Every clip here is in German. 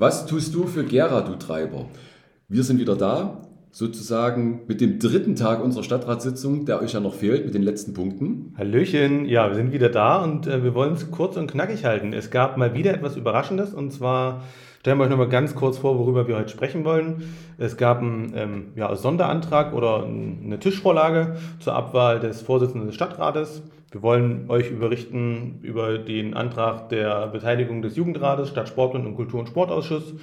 Was tust du für Gera, du Treiber? Wir sind wieder da, sozusagen mit dem dritten Tag unserer Stadtratssitzung, der euch ja noch fehlt, mit den letzten Punkten. Hallöchen, ja, wir sind wieder da und äh, wir wollen es kurz und knackig halten. Es gab mal wieder etwas Überraschendes und zwar stellen wir euch nochmal ganz kurz vor, worüber wir heute sprechen wollen. Es gab einen ähm, ja, Sonderantrag oder eine Tischvorlage zur Abwahl des Vorsitzenden des Stadtrates. Wir wollen euch überrichten über den Antrag der Beteiligung des Jugendrates, Stadt Sportbund und Kultur- und Sportausschuss.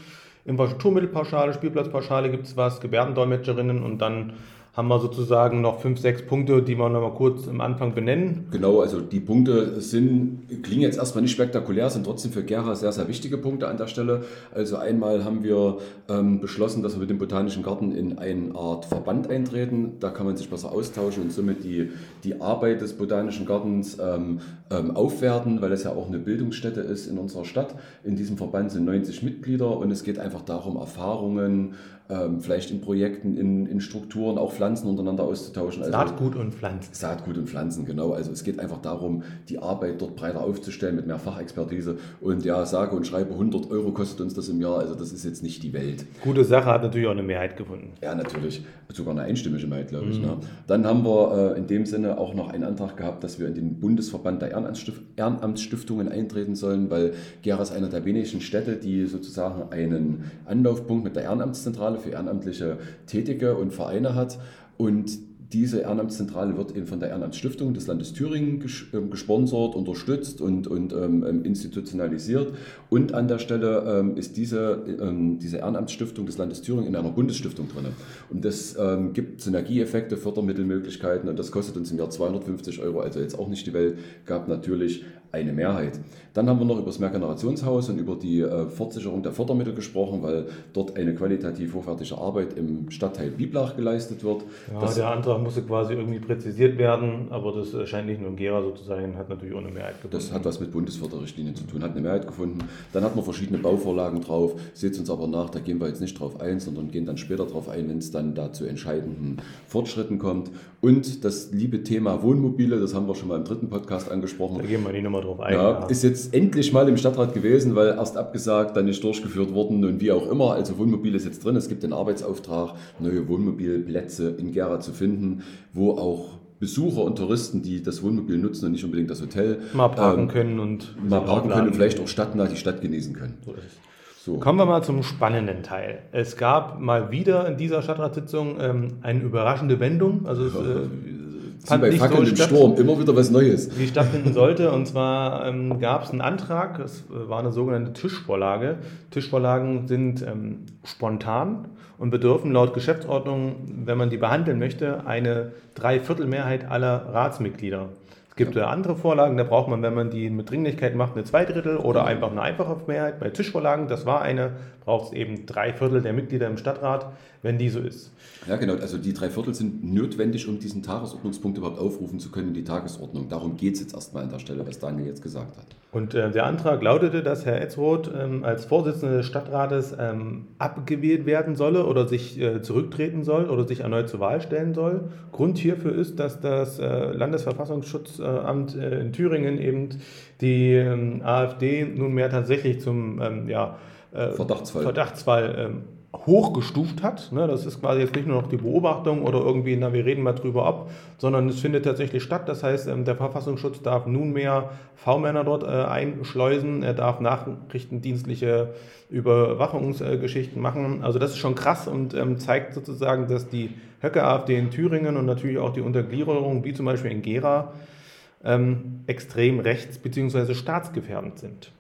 Infrastrukturmittelpauschale, Spielplatzpauschale gibt es was, Gebärdendolmetscherinnen und dann haben wir sozusagen noch fünf, sechs Punkte, die wir noch mal kurz am Anfang benennen. Genau, also die Punkte sind, klingen jetzt erstmal nicht spektakulär, sind trotzdem für Gera sehr, sehr wichtige Punkte an der Stelle. Also einmal haben wir ähm, beschlossen, dass wir mit dem Botanischen Garten in eine Art Verband eintreten. Da kann man sich besser austauschen und somit die, die Arbeit des Botanischen Gartens ähm, ähm, aufwerten, weil es ja auch eine Bildungsstätte ist in unserer Stadt. In diesem Verband sind 90 Mitglieder und es geht einfach darum, Erfahrungen, ähm, vielleicht in Projekten, in, in Strukturen, auch Pflanzen untereinander auszutauschen. Also Saatgut und Pflanzen. Saatgut und Pflanzen, genau. Also es geht einfach darum, die Arbeit dort breiter aufzustellen mit mehr Fachexpertise. Und ja, sage und schreibe, 100 Euro kostet uns das im Jahr. Also das ist jetzt nicht die Welt. Gute Sache, hat natürlich auch eine Mehrheit gefunden. Ja, natürlich. Sogar eine einstimmige Mehrheit, glaube ich. Mhm. Ne? Dann haben wir äh, in dem Sinne auch noch einen Antrag gehabt, dass wir in den Bundesverband der Ehrenamtsstiftungen eintreten sollen, weil Gera ist einer der wenigen Städte, die sozusagen einen Anlaufpunkt mit der Ehrenamtszentrale Zentrale für ehrenamtliche Tätige und Vereine hat. Und diese Ehrenamtszentrale wird eben von der Ehrenamtsstiftung des Landes Thüringen ähm, gesponsert, unterstützt und, und ähm, ähm, institutionalisiert. Und an der Stelle ähm, ist diese, ähm, diese Ehrenamtsstiftung des Landes Thüringen in einer Bundesstiftung drin. Und das ähm, gibt Synergieeffekte, Fördermittelmöglichkeiten und das kostet uns im Jahr 250 Euro, also jetzt auch nicht die Welt, gab natürlich eine Mehrheit. Dann haben wir noch über das Mehrgenerationshaus und über die äh, Fortsicherung der Fördermittel gesprochen, weil dort eine qualitativ hochwertige Arbeit im Stadtteil Biblach geleistet wird. Ja, das der Antrag musste quasi irgendwie präzisiert werden, aber das scheint nicht nur in Gera so zu sein, hat natürlich auch eine Mehrheit gefunden. Das hat was mit Bundesförderrichtlinien zu tun, hat eine Mehrheit gefunden. Dann hat man verschiedene Bauvorlagen drauf, seht uns aber nach, da gehen wir jetzt nicht drauf ein, sondern gehen dann später drauf ein, wenn es dann da zu entscheidenden Fortschritten kommt. Und das liebe Thema Wohnmobile, das haben wir schon mal im dritten Podcast angesprochen. Da gehen wir nicht nochmal drauf ein. Ja, ja. Ist jetzt endlich mal im Stadtrat gewesen, weil erst abgesagt, dann nicht durchgeführt worden und wie auch immer. Also Wohnmobil ist jetzt drin. Es gibt den Arbeitsauftrag, neue Wohnmobilplätze in Gera zu finden, wo auch Besucher und Touristen, die das Wohnmobil nutzen und nicht unbedingt das Hotel, mal parken ähm, können und mal parken können und vielleicht auch stadtnah die Stadt genießen können. So. Kommen wir mal zum spannenden Teil. Es gab mal wieder in dieser Stadtratssitzung ähm, eine überraschende Wendung. Also es, äh, fand bei Fackeln im Sturm, immer wieder was Neues. Wie stattfinden sollte. Und zwar ähm, gab es einen Antrag, es war eine sogenannte Tischvorlage. Tischvorlagen sind ähm, spontan und bedürfen laut Geschäftsordnung, wenn man die behandeln möchte, eine Dreiviertelmehrheit aller Ratsmitglieder. Es gibt ja. andere Vorlagen, da braucht man, wenn man die mit Dringlichkeit macht, eine Zweidrittel oder genau. einfach eine einfache Mehrheit. Bei Tischvorlagen, das war eine, braucht es eben drei Viertel der Mitglieder im Stadtrat, wenn die so ist. Ja, genau. Also die drei Viertel sind notwendig, um diesen Tagesordnungspunkt überhaupt aufrufen zu können, die Tagesordnung. Darum geht es jetzt erstmal an der Stelle, was Daniel jetzt gesagt hat. Und äh, der Antrag lautete, dass Herr Etzroth ähm, als Vorsitzender des Stadtrates ähm, abgewählt werden solle oder sich äh, zurücktreten soll oder sich erneut zur Wahl stellen soll. Grund hierfür ist, dass das äh, Landesverfassungsschutzamt äh, in Thüringen eben die ähm, AfD nunmehr tatsächlich zum ähm, ja, äh, Verdachtsfall, Verdachtsfall ähm, hochgestuft hat. Ne? Das ist quasi jetzt nicht nur noch die Beobachtung oder irgendwie, na, wir reden mal drüber ab, sondern es findet tatsächlich statt. Das heißt, ähm, der Verfassungsschutz darf nunmehr V-Männer dort äh, einschleusen, er darf nachrichtendienstliche Überwachungsgeschichten machen. Also das ist schon krass und ähm, zeigt sozusagen, dass die Höcke-AfD in Thüringen und natürlich auch die Untergliederung, wie zum Beispiel in Gera, ähm, extrem rechts- bzw. staatsgefährdend sind.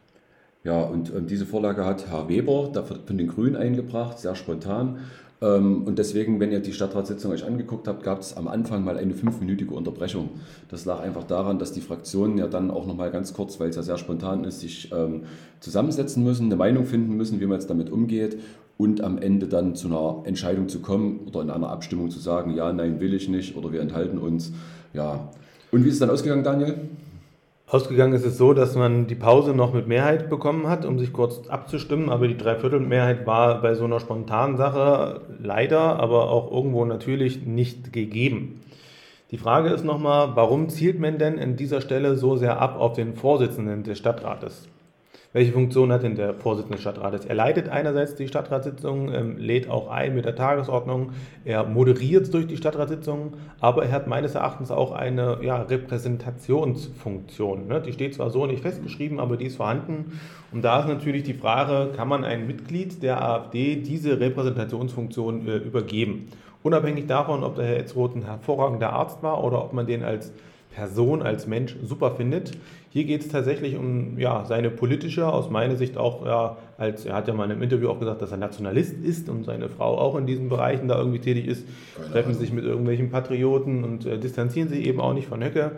Ja, und ähm, diese Vorlage hat Herr Weber von den Grünen eingebracht, sehr spontan. Ähm, und deswegen, wenn ihr die Stadtratssitzung euch angeguckt habt, gab es am Anfang mal eine fünfminütige Unterbrechung. Das lag einfach daran, dass die Fraktionen ja dann auch nochmal ganz kurz, weil es ja sehr spontan ist, sich ähm, zusammensetzen müssen, eine Meinung finden müssen, wie man jetzt damit umgeht und am Ende dann zu einer Entscheidung zu kommen oder in einer Abstimmung zu sagen, ja, nein, will ich nicht oder wir enthalten uns. Ja. Und wie ist es dann ausgegangen, Daniel? Ausgegangen ist es so, dass man die Pause noch mit Mehrheit bekommen hat, um sich kurz abzustimmen, aber die Dreiviertelmehrheit war bei so einer spontanen Sache leider, aber auch irgendwo natürlich nicht gegeben. Die Frage ist nochmal, warum zielt man denn an dieser Stelle so sehr ab auf den Vorsitzenden des Stadtrates? Welche Funktion hat denn der Vorsitzende des Stadtrates? Er leitet einerseits die Stadtratssitzung, ähm, lädt auch ein mit der Tagesordnung, er moderiert durch die Stadtratssitzung, aber er hat meines Erachtens auch eine ja, Repräsentationsfunktion. Ne? Die steht zwar so nicht festgeschrieben, aber die ist vorhanden. Und da ist natürlich die Frage, kann man ein Mitglied der AfD diese Repräsentationsfunktion äh, übergeben? Unabhängig davon, ob der Herr Etzroth ein hervorragender Arzt war oder ob man den als Person, als Mensch super findet. Hier geht es tatsächlich um ja, seine politische, aus meiner Sicht auch, ja, als er hat ja mal in einem Interview auch gesagt, dass er Nationalist ist und seine Frau auch in diesen Bereichen da irgendwie tätig ist, Keine treffen Ahnung. sich mit irgendwelchen Patrioten und äh, distanzieren sich eben auch nicht von Höcke.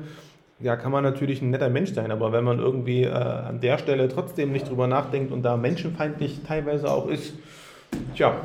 Ja, kann man natürlich ein netter Mensch sein, aber wenn man irgendwie äh, an der Stelle trotzdem nicht drüber nachdenkt und da menschenfeindlich teilweise auch ist, tja,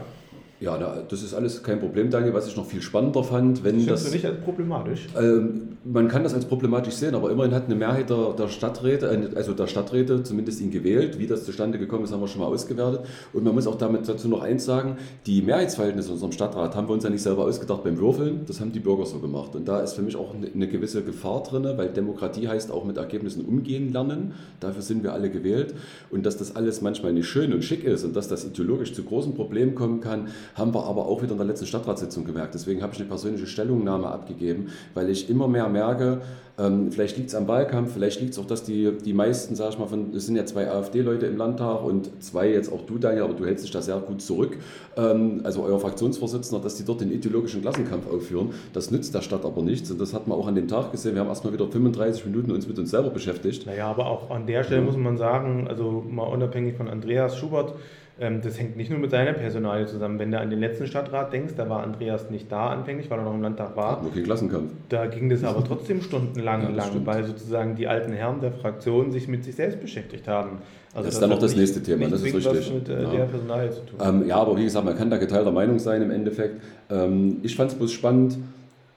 ja, das ist alles kein Problem, Daniel. Was ich noch viel spannender fand, wenn das. du nicht als problematisch? Ähm, man kann das als problematisch sehen, aber immerhin hat eine Mehrheit der, der, Stadträte, also der Stadträte zumindest ihn gewählt. Wie das zustande gekommen ist, haben wir schon mal ausgewertet. Und man muss auch damit dazu noch eins sagen: Die Mehrheitsverhältnisse in unserem Stadtrat haben wir uns ja nicht selber ausgedacht beim Würfeln. Das haben die Bürger so gemacht. Und da ist für mich auch eine gewisse Gefahr drin, weil Demokratie heißt auch mit Ergebnissen umgehen lernen. Dafür sind wir alle gewählt. Und dass das alles manchmal nicht schön und schick ist und dass das ideologisch zu großen Problemen kommen kann, haben wir aber auch wieder in der letzten Stadtratssitzung gemerkt. Deswegen habe ich eine persönliche Stellungnahme abgegeben, weil ich immer mehr merke, ähm, vielleicht liegt es am Wahlkampf, vielleicht liegt es auch, dass die, die meisten, sag ich mal, von, es sind ja zwei AfD-Leute im Landtag und zwei jetzt auch du, Daniel, aber du hältst dich da sehr gut zurück, ähm, also euer Fraktionsvorsitzender, dass die dort den ideologischen Klassenkampf aufführen. Das nützt der Stadt aber nichts und das hat man auch an dem Tag gesehen. Wir haben erstmal wieder 35 Minuten uns mit uns selber beschäftigt. Naja, aber auch an der Stelle ja. muss man sagen, also mal unabhängig von Andreas Schubert, das hängt nicht nur mit seiner Personalie zusammen. Wenn du an den letzten Stadtrat denkst, da war Andreas nicht da anfänglich, weil er noch im Landtag war. Wir Klassenkampf. Da ging das aber trotzdem stundenlang, ja, lang, weil sozusagen die alten Herren der Fraktion sich mit sich selbst beschäftigt haben. Also das ist dann noch das nächste Thema, das ist richtig. Mit äh, ja. der Personalie zu tun. Ähm, ja, aber wie gesagt, man kann da geteilter Meinung sein im Endeffekt. Ähm, ich fand es bloß spannend,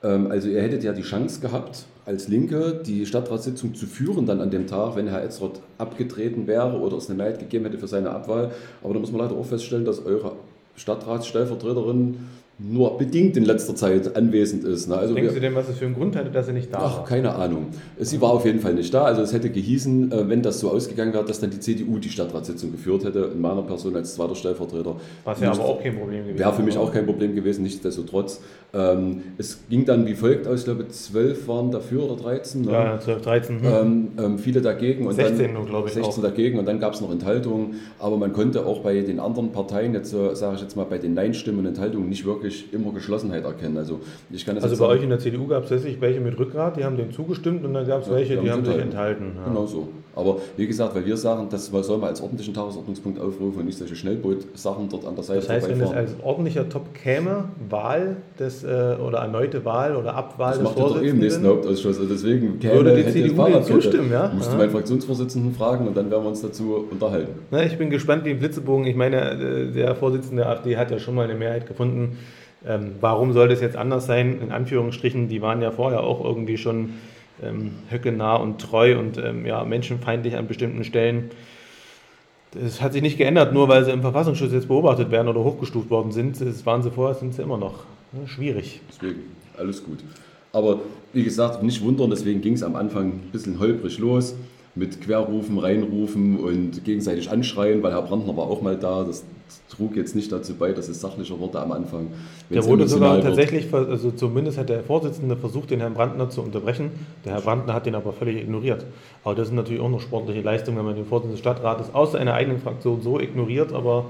ähm, also ihr hättet ja die Chance gehabt, als Linke die Stadtratssitzung zu führen dann an dem Tag, wenn Herr Etzroth abgetreten wäre oder es eine Mehrheit gegeben hätte für seine Abwahl. Aber da muss man leider auch feststellen, dass eure Stadtratsstellvertreterin nur bedingt in letzter Zeit anwesend ist. Ne? Also Denkst wir, du denn, was es für einen Grund hatte, dass sie nicht da ach, war? keine Ahnung. Sie war auf jeden Fall nicht da. Also es hätte gehießen, äh, wenn das so ausgegangen wäre, dass dann die CDU die Stadtratssitzung geführt hätte, in meiner Person als zweiter Stellvertreter. Was ja aber auch kein Problem gewesen. Wäre für mich auch kein Problem gewesen, nichtsdestotrotz. Ähm, es ging dann wie folgt aus, ich glaube zwölf waren dafür oder 13. Ne? Ja, 12, 13. Hm. Ähm, ähm, viele dagegen. Und 16 dann, glaube ich 16 auch. dagegen und dann gab es noch Enthaltungen. Aber man konnte auch bei den anderen Parteien, jetzt sage ich jetzt mal bei den Nein-Stimmen und Enthaltungen, nicht wirklich immer geschlossen Geschlossenheit erkennen. Also, ich kann das also bei sagen, euch in der CDU gab es tatsächlich welche mit Rückgrat, die haben dem zugestimmt und dann gab es ja, welche, die haben, die haben sich enthalten. Ja. Genau so. Aber wie gesagt, weil wir sagen, das soll man als ordentlichen Tagesordnungspunkt aufrufen und nicht solche Schnellboot-Sachen dort an der Seite Das heißt, wenn es als ordentlicher Top käme, Wahl des, äh, oder erneute Wahl oder Abwahl das des macht Vorsitzenden. Das macht doch eben nächsten Hauptausschuss. Also deswegen käme, würde die CDU dem zustimmen, ja? Musste ja. meinen Fraktionsvorsitzenden fragen und dann werden wir uns dazu unterhalten. Na, ich bin gespannt wie ein Blitzebogen. Ich meine, äh, der Vorsitzende der AfD hat ja schon mal eine Mehrheit gefunden ähm, warum sollte es jetzt anders sein? In Anführungsstrichen, die waren ja vorher auch irgendwie schon ähm, höckenah und treu und ähm, ja, menschenfeindlich an bestimmten Stellen. Das hat sich nicht geändert, nur weil sie im Verfassungsschutz jetzt beobachtet werden oder hochgestuft worden sind. Das waren sie vorher, sind sie immer noch. Ja, schwierig. Deswegen, alles gut. Aber wie gesagt, nicht wundern, deswegen ging es am Anfang ein bisschen holprig los mit Querrufen, Reinrufen und gegenseitig anschreien, weil Herr Brandner war auch mal da. Das trug jetzt nicht dazu bei, dass es sachlicher wurde am Anfang. Der wurde sogar tatsächlich, also zumindest hat der Vorsitzende versucht, den Herrn Brandner zu unterbrechen. Der Herr Brandner hat den aber völlig ignoriert. Aber das ist natürlich auch eine sportliche Leistung, wenn man den Vorsitzenden des Stadtrates aus seiner eigenen Fraktion so ignoriert. Aber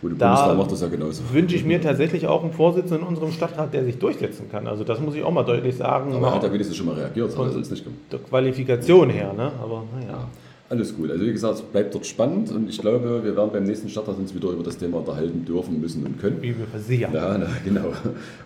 Gut, da macht das ja genauso. wünsche ich mir tatsächlich auch einen Vorsitzenden in unserem Stadtrat, der sich durchsetzen kann. Also das muss ich auch mal deutlich sagen. Aber er hat ja wenigstens schon mal reagiert, von der Qualifikation her. Ne? Aber naja. Ja. Alles gut. Also wie gesagt, es bleibt dort spannend und ich glaube, wir werden beim nächsten Stadtrat uns wieder über das Thema unterhalten dürfen, müssen und können. Wie wir versichern. Ja, na, genau.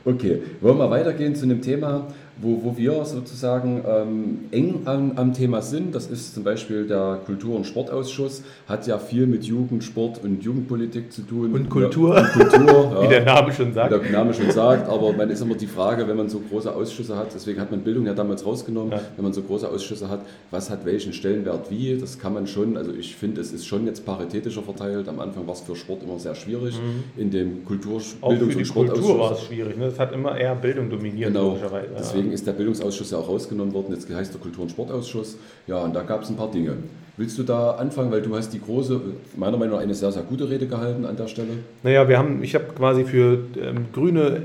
Okay, wollen wir weitergehen zu einem Thema, wo, wo wir sozusagen ähm, eng am, am, Thema sind. Das ist zum Beispiel der Kultur- und Sportausschuss, hat ja viel mit Jugend, Sport und Jugendpolitik zu tun. Und Kultur, ja, und Kultur ja, wie der Name schon sagt. Wie der Name schon sagt, aber man ist immer die Frage, wenn man so große Ausschüsse hat, deswegen hat man Bildung ja damals rausgenommen, ja. wenn man so große Ausschüsse hat, was hat welchen Stellenwert wie, das kann man schon, also ich finde, es ist schon jetzt paritätischer verteilt. Am Anfang war es für Sport immer sehr schwierig, mhm. in dem Kultur-, Bildungs- und Sportausschuss. Kultur war es schwierig, ne? es hat immer eher Bildung dominiert, genau. Deswegen deswegen ist der Bildungsausschuss ja auch rausgenommen worden. Jetzt heißt der Kultur- und Sportausschuss. Ja, und da gab es ein paar Dinge. Willst du da anfangen, weil du hast die große, meiner Meinung nach eine sehr, sehr gute Rede gehalten an der Stelle? Naja, wir haben, ich habe quasi für ähm, Grüne,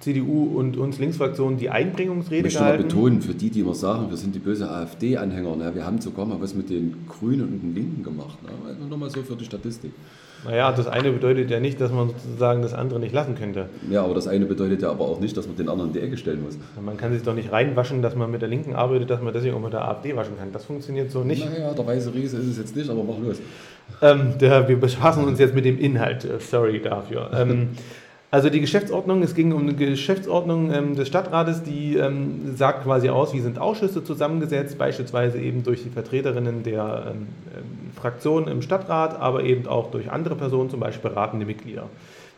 CDU und uns Linksfraktion die Einbringungsrede ich gehalten. Ich betonen, für die, die immer sagen, wir sind die böse AfD-Anhänger, ne? wir haben sogar mal was mit den Grünen und den Linken gemacht. Ne? Nur mal so für die Statistik. Naja, das eine bedeutet ja nicht, dass man sozusagen das andere nicht lassen könnte. Ja, aber das eine bedeutet ja aber auch nicht, dass man den anderen in die Ecke stellen muss. Man kann sich doch nicht reinwaschen, dass man mit der Linken arbeitet, dass man deswegen auch mit der AfD waschen kann. Das funktioniert so nicht. Naja, der weiße Riese ist es jetzt nicht, aber mach los. Ähm, der, wir befassen uns jetzt mit dem Inhalt. Äh, sorry dafür. Ähm, also die Geschäftsordnung, es ging um eine Geschäftsordnung ähm, des Stadtrates, die ähm, sagt quasi aus, wie sind Ausschüsse zusammengesetzt, beispielsweise eben durch die Vertreterinnen der ähm, ähm Fraktionen im Stadtrat, aber eben auch durch andere Personen, zum Beispiel beratende Mitglieder.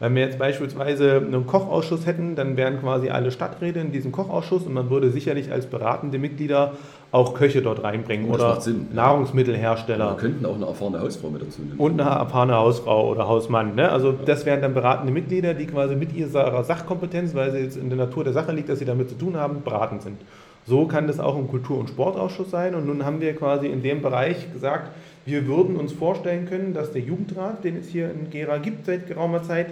Wenn wir jetzt beispielsweise einen Kochausschuss hätten, dann wären quasi alle Stadträte in diesem Kochausschuss und man würde sicherlich als beratende Mitglieder auch Köche dort reinbringen oder Sinn, Nahrungsmittelhersteller. Wir könnten auch eine erfahrene Hausfrau mit dazu nehmen. Und eine erfahrene Hausfrau oder Hausmann. Ne? Also das wären dann beratende Mitglieder, die quasi mit ihrer Sachkompetenz, weil sie jetzt in der Natur der Sache liegt, dass sie damit zu tun haben, beratend sind. So kann das auch im Kultur- und Sportausschuss sein. Und nun haben wir quasi in dem Bereich gesagt, wir würden uns vorstellen können, dass der Jugendrat, den es hier in Gera gibt seit geraumer Zeit,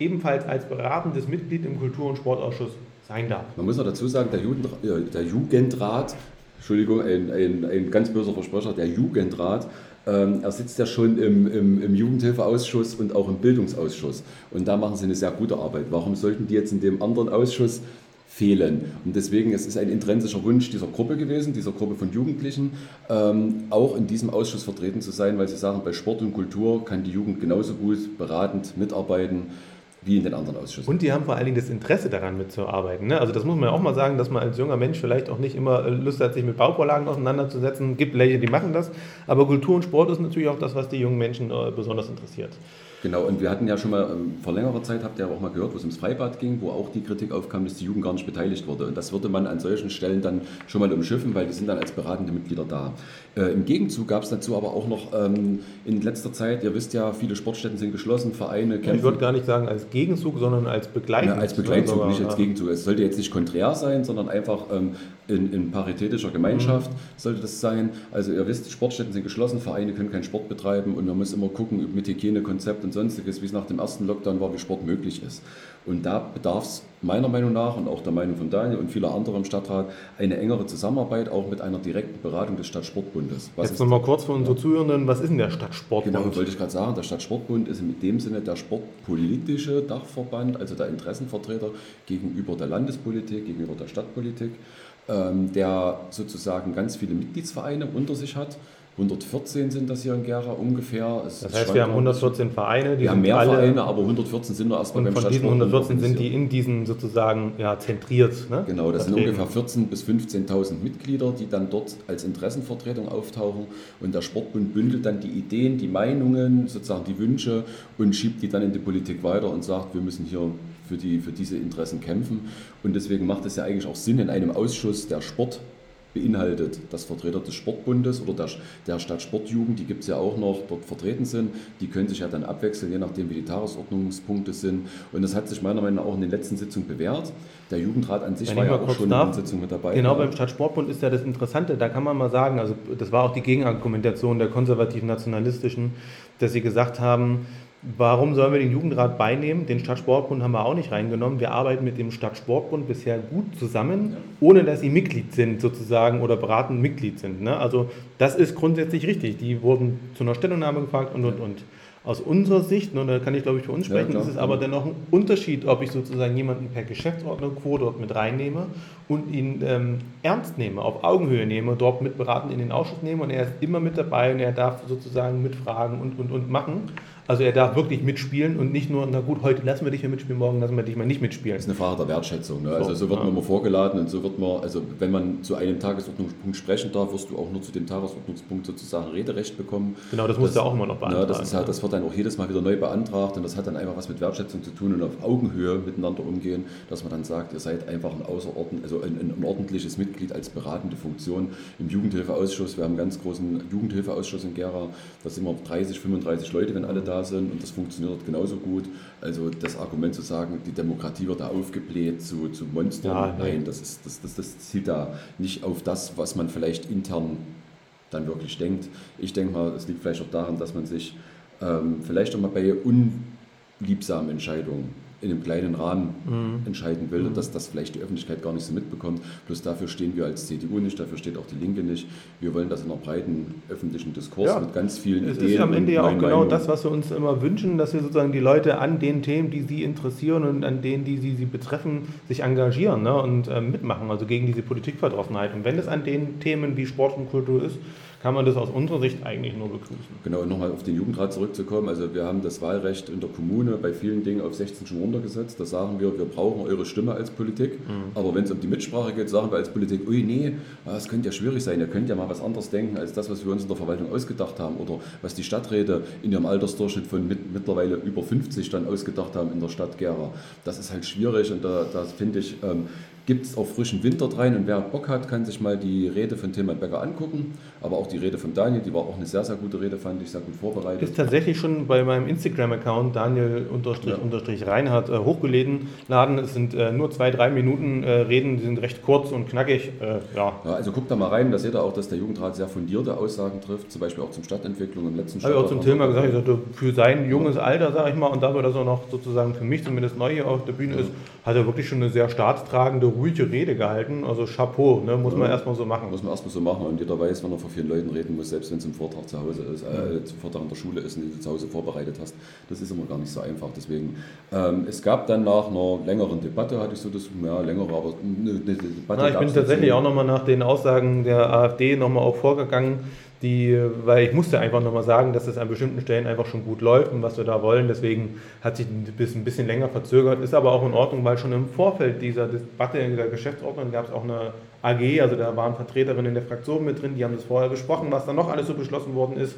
ebenfalls als beratendes Mitglied im Kultur- und Sportausschuss sein darf. Man muss noch dazu sagen, der, Jugend, der Jugendrat, Entschuldigung, ein, ein, ein ganz böser Versprecher, der Jugendrat, ähm, er sitzt ja schon im, im, im, Jugendhilfeausschuss und auch im Bildungsausschuss. Und da machen sie eine sehr gute Arbeit. Warum sollten die jetzt in dem anderen Ausschuss fehlen. Und deswegen es ist es ein intrinsischer Wunsch dieser Gruppe gewesen, dieser Gruppe von Jugendlichen, ähm, auch in diesem Ausschuss vertreten zu sein, weil sie sagen, bei Sport und Kultur kann die Jugend genauso gut beratend mitarbeiten wie in den anderen Ausschüssen. Und die haben vor allen Dingen das Interesse daran mitzuarbeiten. Ne? Also das muss man ja auch mal sagen, dass man als junger Mensch vielleicht auch nicht immer Lust hat, sich mit Bauvorlagen auseinanderzusetzen. Es gibt welche, die machen das. Aber Kultur und Sport ist natürlich auch das, was die jungen Menschen äh, besonders interessiert. Genau, und wir hatten ja schon mal ähm, vor längerer Zeit, habt ihr auch mal gehört, wo es ums Freibad ging, wo auch die Kritik aufkam, dass die Jugend gar nicht beteiligt wurde. Und das würde man an solchen Stellen dann schon mal umschiffen, weil die sind dann als beratende Mitglieder da. Äh, Im Gegenzug gab es dazu aber auch noch ähm, in letzter Zeit, ihr wisst ja, viele Sportstätten sind geschlossen, Vereine kämpfen. Ich würde gar nicht sagen als Gegenzug, sondern als Begleitzug. Ja, als Begleitzug, nicht als Gegenzug. Es sollte jetzt nicht konträr sein, sondern einfach ähm, in, in, paritätischer Gemeinschaft mhm. sollte das sein. Also ihr wisst, Sportstätten sind geschlossen, Vereine können keinen Sport betreiben und man muss immer gucken mit Hygienekonzept und sonstiges, wie es nach dem ersten Lockdown war, wie Sport möglich ist. Und da bedarf es meiner Meinung nach und auch der Meinung von Daniel und vieler anderer im Stadtrat eine engere Zusammenarbeit, auch mit einer direkten Beratung des Stadtsportbundes. Was Jetzt nochmal kurz für unsere ja. Zuhörenden, was ist denn der Stadtsportbund? Genau, wollte ich gerade sagen, der Stadtsportbund ist in dem Sinne der sportpolitische Dachverband, also der Interessenvertreter gegenüber der Landespolitik, gegenüber der Stadtpolitik, der sozusagen ganz viele Mitgliedsvereine unter sich hat 114 sind das hier in Gera ungefähr. Es das heißt, wir haben 114 Vereine. wir haben mehr Vereine, aber 114 sind nur erstmal beim Von diesen 114 sind die in diesen sozusagen ja, zentriert. Ne? Genau, das vertreten. sind ungefähr 14.000 bis 15.000 Mitglieder, die dann dort als Interessenvertretung auftauchen. Und der Sportbund bündelt dann die Ideen, die Meinungen, sozusagen die Wünsche und schiebt die dann in die Politik weiter und sagt, wir müssen hier für, die, für diese Interessen kämpfen. Und deswegen macht es ja eigentlich auch Sinn, in einem Ausschuss der Sport beinhaltet, dass Vertreter des Sportbundes oder der, der Stadtsportjugend, die gibt es ja auch noch, dort vertreten sind. Die können sich ja dann abwechseln, je nachdem, wie die Tagesordnungspunkte sind. Und das hat sich meiner Meinung nach auch in den letzten Sitzungen bewährt. Der Jugendrat an sich Wenn war ja auch schon darf, in den Sitzungen mit dabei. Genau, beim Stadtsportbund ist ja das Interessante, da kann man mal sagen, also das war auch die Gegenargumentation der konservativ-nationalistischen, dass sie gesagt haben, Warum sollen wir den Jugendrat beinehmen? Den Stadtsportbund haben wir auch nicht reingenommen. Wir arbeiten mit dem Stadtsportbund bisher gut zusammen, ohne dass sie Mitglied sind sozusagen oder beratend Mitglied sind. Ne? Also das ist grundsätzlich richtig. Die wurden zu einer Stellungnahme gefragt und und und. Aus unserer Sicht, und da kann ich glaube ich für uns sprechen, ja, ist es aber dennoch ein Unterschied, ob ich sozusagen jemanden per Geschäftsordnung Quo dort mit reinnehme und ihn ähm, ernst nehme, auf Augenhöhe nehme, dort mit beratend in den Ausschuss nehme und er ist immer mit dabei und er darf sozusagen mitfragen und, und, und machen. Also er darf wirklich mitspielen und nicht nur, na gut, heute lassen wir dich hier mitspielen, morgen lassen wir dich mal nicht mitspielen. Das ist eine Frage der Wertschätzung. Ne? Also so wird ja. man immer vorgeladen und so wird man, also wenn man zu einem Tagesordnungspunkt sprechen darf, wirst du auch nur zu dem Tagesordnungspunkt sozusagen Rederecht bekommen. Genau, das musst du auch immer noch beantragen. Ja, das, ist halt, das wird dann auch jedes Mal wieder neu beantragt und das hat dann einfach was mit Wertschätzung zu tun und auf Augenhöhe miteinander umgehen, dass man dann sagt, ihr seid einfach ein außerordentlich, also ein, ein, ordentliches Mitglied als beratende Funktion im Jugendhilfeausschuss. Wir haben einen ganz großen Jugendhilfeausschuss in Gera, da sind wir 30, 35 Leute, wenn alle da da sind und das funktioniert genauso gut. Also das Argument zu sagen, die Demokratie wird da aufgebläht zu, zu Monstern, ja, nein, das, ist, das, das, das zielt da nicht auf das, was man vielleicht intern dann wirklich denkt. Ich denke mal, es liegt vielleicht auch daran, dass man sich ähm, vielleicht auch mal bei unliebsamen Entscheidungen in einem kleinen Rahmen mhm. entscheiden will mhm. und dass das vielleicht die Öffentlichkeit gar nicht so mitbekommt. Bloß dafür stehen wir als CDU nicht, dafür steht auch die Linke nicht. Wir wollen das in einer breiten öffentlichen Diskurs ja. mit ganz vielen es Ideen. Es ist am Ende ja auch genau Meinung. das, was wir uns immer wünschen, dass wir sozusagen die Leute an den Themen, die sie interessieren und an denen, die sie, sie betreffen, sich engagieren ne, und äh, mitmachen, also gegen diese Politikverdrossenheit. Und wenn es an den Themen wie Sport und Kultur ist, kann man das aus unserer Sicht eigentlich nur begrüßen. Genau, und nochmal auf den Jugendrat zurückzukommen. Also wir haben das Wahlrecht in der Kommune bei vielen Dingen auf 16 schon runtergesetzt. Da sagen wir, wir brauchen eure Stimme als Politik. Mhm. Aber wenn es um die Mitsprache geht, sagen wir als Politik, ui nee, das könnte ja schwierig sein. Ihr könnt ja mal was anderes denken als das, was wir uns in der Verwaltung ausgedacht haben oder was die Stadträte in ihrem Altersdurchschnitt von mit, mittlerweile über 50 dann ausgedacht haben in der Stadt Gera. Das ist halt schwierig und da, da finde ich, ähm, gibt es auch frischen Wind dort rein. Und wer Bock hat, kann sich mal die Rede von Tilman Becker angucken. Aber auch die Rede von Daniel, die war auch eine sehr, sehr gute Rede, fand ich sehr gut vorbereitet. Ist tatsächlich schon bei meinem Instagram-Account Daniel-Reinhardt ja. äh, hochgeladen. Laden. Es sind äh, nur zwei, drei Minuten äh, Reden, die sind recht kurz und knackig. Ja. ja. also guckt da mal rein, da seht ihr auch, dass der Jugendrat sehr fundierte Aussagen trifft, zum Beispiel auch zum Stadtentwicklung im letzten Habe ich auch zum Thema gesagt, ich sagte, für sein junges Alter, sage ich mal, und dafür, dass er noch sozusagen für mich zumindest neu hier auf der Bühne ja. ist, hat er wirklich schon eine sehr staatstragende, ruhige Rede gehalten. Also Chapeau, ne? muss ja. man erstmal so machen. Muss man erstmal so machen und jeder weiß, wenn er vor vielen Leuten reden muss, selbst wenn es im Vortrag zu Hause ist, äh, zum Vortrag in der Schule ist und den du zu Hause vorbereitet hast. Das ist immer gar nicht so einfach. Deswegen, ähm, es gab dann nach einer längeren Debatte, hatte ich so das, ja, längere, aber eine, eine Debatte. Na, ich bin tatsächlich auch nochmal nach den Aussagen der AfD nochmal auch vorgegangen die, weil ich musste einfach nochmal sagen, dass es an bestimmten Stellen einfach schon gut läuft und was wir da wollen. Deswegen hat sich bisschen, ein bisschen länger verzögert, ist aber auch in Ordnung, weil schon im Vorfeld dieser Debatte in der Geschäftsordnung gab es auch eine AG, also da waren Vertreterinnen der Fraktion mit drin, die haben das vorher besprochen, was da noch alles so beschlossen worden ist.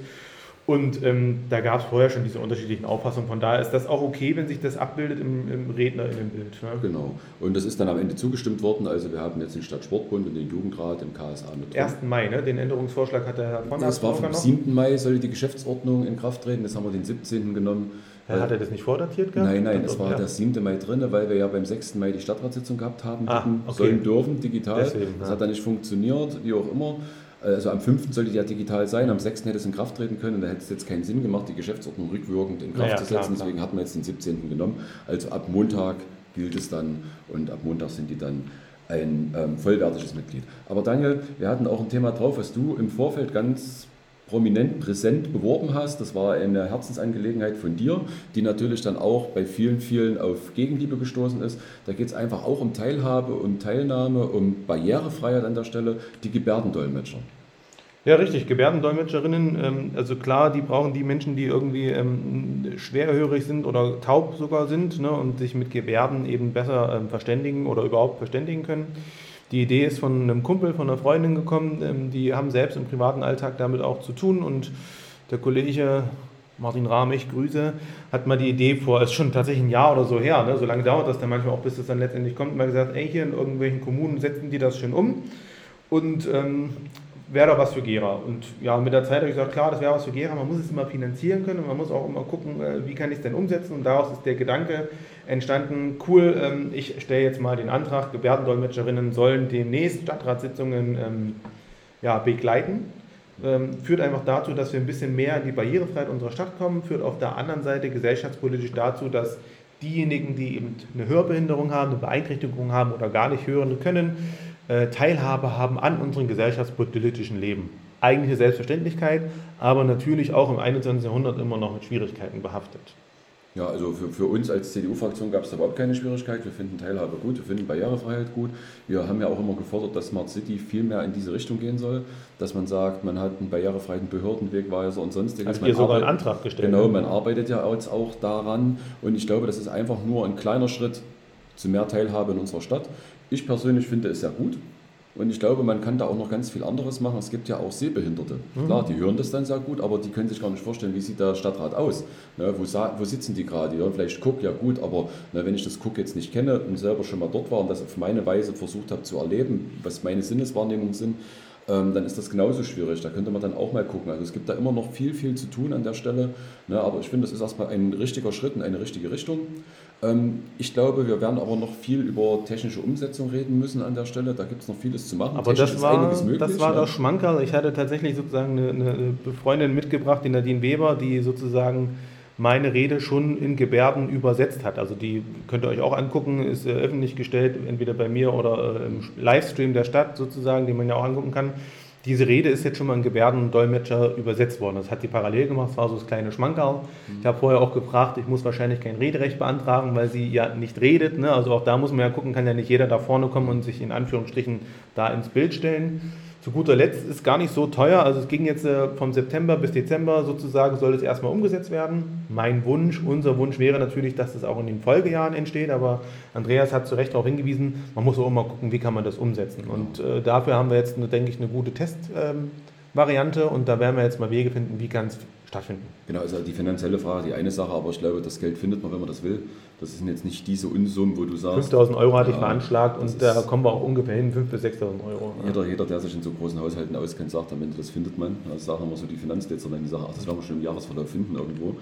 Und ähm, da gab es vorher schon diese unterschiedlichen Auffassungen. Von daher ist das auch okay, wenn sich das abbildet im, im RednerInnenbild. Ne? Genau. Und das ist dann am Ende zugestimmt worden. Also wir haben jetzt den Stadtsportbund und den Jugendrat im KSA mit drin. 1. Mai, ne? den Änderungsvorschlag hat der Herr von Das war vom 7. Mai, sollte die Geschäftsordnung in Kraft treten. Das haben wir den 17. genommen. Ja, hat er das nicht vordatiert gehabt? Nein, nein, es war ja. der 7. Mai drin, weil wir ja beim 6. Mai die Stadtratssitzung gehabt haben, ah, okay. sollen dürfen, digital. Deswegen, das ja. hat dann nicht funktioniert, wie auch immer. Also am 5. sollte die ja digital sein, am 6. hätte es in Kraft treten können. Da hätte es jetzt keinen Sinn gemacht, die Geschäftsordnung rückwirkend in Kraft naja, zu setzen. Klar, Deswegen klar. hatten wir jetzt den 17. genommen. Also ab Montag gilt es dann und ab Montag sind die dann ein ähm, vollwertiges Mitglied. Aber Daniel, wir hatten auch ein Thema drauf, was du im Vorfeld ganz prominent, präsent beworben hast. Das war eine Herzensangelegenheit von dir, die natürlich dann auch bei vielen, vielen auf Gegenliebe gestoßen ist. Da geht es einfach auch um Teilhabe, um Teilnahme, um Barrierefreiheit an der Stelle, die Gebärdendolmetscher. Ja, richtig. Gebärdendolmetscherinnen, ähm, also klar, die brauchen die Menschen, die irgendwie ähm, schwerhörig sind oder taub sogar sind ne, und sich mit Gebärden eben besser ähm, verständigen oder überhaupt verständigen können. Die Idee ist von einem Kumpel, von einer Freundin gekommen. Ähm, die haben selbst im privaten Alltag damit auch zu tun. Und der Kollege Martin Rahmich, Grüße, hat mal die Idee vor, ist schon tatsächlich ein Jahr oder so her, ne? so lange dauert das dann manchmal auch, bis es dann letztendlich kommt, mal gesagt, ey, hier in irgendwelchen Kommunen setzen die das schön um und ähm, wäre doch was für Gera. Und ja, mit der Zeit habe ich gesagt, klar, das wäre was für Gera, man muss es immer finanzieren können und man muss auch immer gucken, äh, wie kann ich es denn umsetzen. Und daraus ist der Gedanke entstanden, cool, ähm, ich stelle jetzt mal den Antrag, Gebärdendolmetscherinnen sollen demnächst Stadtratssitzungen ähm, ja, begleiten. Ähm, führt einfach dazu, dass wir ein bisschen mehr in die Barrierefreiheit unserer Stadt kommen, führt auf der anderen Seite gesellschaftspolitisch dazu, dass diejenigen, die eben eine Hörbehinderung haben, eine Beeinträchtigung haben oder gar nicht hören können, Teilhabe haben an unserem gesellschaftspolitischen Leben. Eigentlich eine Selbstverständlichkeit, aber natürlich auch im 21. Jahrhundert immer noch mit Schwierigkeiten behaftet. Ja, also für, für uns als CDU-Fraktion gab es da überhaupt keine Schwierigkeit. Wir finden Teilhabe gut, wir finden Barrierefreiheit gut. Wir haben ja auch immer gefordert, dass Smart City viel mehr in diese Richtung gehen soll, dass man sagt, man hat einen barrierefreien Behördenwegweiser und sonstiges. Also hier sogar einen Antrag gestellt. Genau, man arbeitet ja jetzt auch daran und ich glaube, das ist einfach nur ein kleiner Schritt zu mehr Teilhabe in unserer Stadt. Ich persönlich finde es sehr gut. Und ich glaube, man kann da auch noch ganz viel anderes machen. Es gibt ja auch Sehbehinderte. Mhm. Klar, die hören das dann sehr gut, aber die können sich gar nicht vorstellen, wie sieht der Stadtrat aus. Ne, wo, wo, sitzen die gerade? Hören vielleicht guck, ja gut, aber ne, wenn ich das Guck jetzt nicht kenne und selber schon mal dort war und das auf meine Weise versucht habe zu erleben, was meine Sinneswahrnehmungen sind, ähm, dann ist das genauso schwierig. Da könnte man dann auch mal gucken. Also es gibt da immer noch viel, viel zu tun an der Stelle. Ne? Aber ich finde, das ist erstmal ein richtiger Schritt in eine richtige Richtung. Ähm, ich glaube, wir werden aber noch viel über technische Umsetzung reden müssen an der Stelle. Da gibt es noch vieles zu machen. Aber das war, möglich, das war ne? der Schmankerl. Ich hatte tatsächlich sozusagen eine, eine Freundin mitgebracht, die Nadine Weber, die sozusagen meine Rede schon in Gebärden übersetzt hat. Also die könnt ihr euch auch angucken, ist äh, öffentlich gestellt, entweder bei mir oder äh, im Livestream der Stadt sozusagen, den man ja auch angucken kann. Diese Rede ist jetzt schon mal in Gebärdendolmetscher übersetzt worden. Das hat die parallel gemacht, das war so das kleine Schmankerl. Ich habe vorher auch gefragt, ich muss wahrscheinlich kein Rederecht beantragen, weil sie ja nicht redet. Ne? Also auch da muss man ja gucken, kann ja nicht jeder da vorne kommen und sich in Anführungsstrichen da ins Bild stellen. Zu guter Letzt ist gar nicht so teuer. Also es ging jetzt äh, vom September bis Dezember sozusagen, soll es erstmal umgesetzt werden. Mein Wunsch, unser Wunsch wäre natürlich, dass das auch in den Folgejahren entsteht. Aber Andreas hat zu Recht darauf hingewiesen, man muss auch immer gucken, wie kann man das umsetzen. Und äh, dafür haben wir jetzt, denke ich, eine gute Testvariante. Ähm, und da werden wir jetzt mal Wege finden, wie kann es stattfinden. Genau, also die finanzielle Frage, die eine Sache, aber ich glaube, das Geld findet man, wenn man das will. Das sind jetzt nicht diese Unsummen, wo du sagst. 5000 Euro hatte ja, ich veranschlagt und da kommen wir auch ungefähr hin, 5.000 bis 6.000 Euro. Jeder, jeder, der sich in so großen Haushalten auskennt, sagt am Ende, das findet man. Das sagen immer so die Finanzletzer, die sagen, ach, das werden wir schon im Jahresverlauf finden irgendwo.